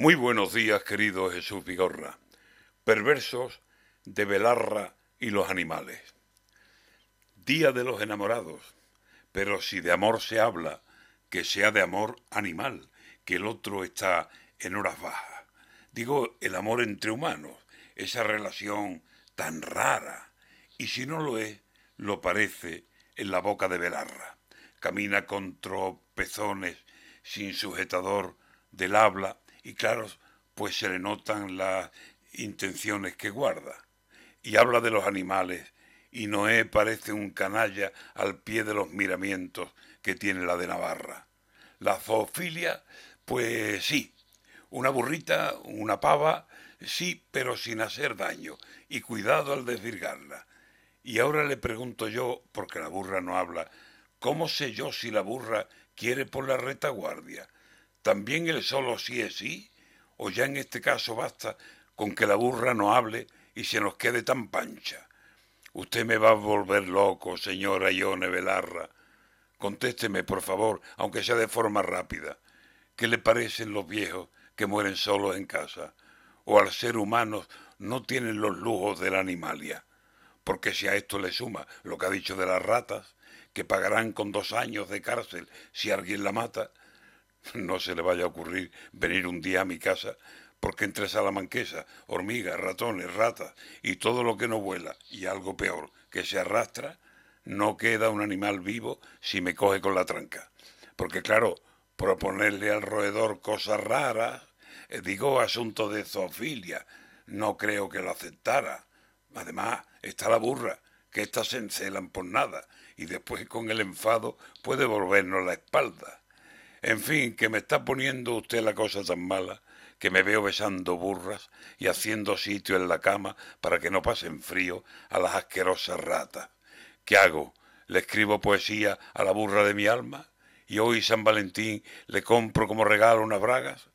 Muy buenos días, querido Jesús Vigorra. Perversos de Belarra y los animales. Día de los enamorados. Pero si de amor se habla, que sea de amor animal, que el otro está en horas bajas. Digo, el amor entre humanos, esa relación tan rara. Y si no lo es, lo parece en la boca de Belarra. Camina con tropezones sin sujetador del habla y claro, pues se le notan las intenciones que guarda. Y habla de los animales y Noé parece un canalla al pie de los miramientos que tiene la de Navarra. La zoofilia, pues sí, una burrita, una pava, sí, pero sin hacer daño, y cuidado al desvirgarla. Y ahora le pregunto yo, porque la burra no habla, ¿cómo sé yo si la burra quiere por la retaguardia? ¿También el solo sí es sí? ¿O ya en este caso basta con que la burra no hable y se nos quede tan pancha? Usted me va a volver loco, señora Ione Belarra. Contésteme, por favor, aunque sea de forma rápida. ¿Qué le parecen los viejos que mueren solos en casa? ¿O al ser humano no tienen los lujos de la animalia? Porque si a esto le suma lo que ha dicho de las ratas, que pagarán con dos años de cárcel si alguien la mata, no se le vaya a ocurrir venir un día a mi casa porque entre salamanquesa, hormigas, ratones, ratas y todo lo que no vuela, y algo peor, que se arrastra, no queda un animal vivo si me coge con la tranca. Porque claro, proponerle al roedor cosas raras, eh, digo asunto de zoofilia, no creo que lo aceptara. Además, está la burra, que éstas se encelan por nada, y después con el enfado puede volvernos la espalda. En fin, que me está poniendo usted la cosa tan mala que me veo besando burras y haciendo sitio en la cama para que no pasen frío a las asquerosas ratas. ¿Qué hago? ¿Le escribo poesía a la burra de mi alma? ¿Y hoy San Valentín le compro como regalo unas bragas?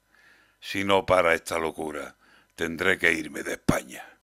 Si no para esta locura, tendré que irme de España.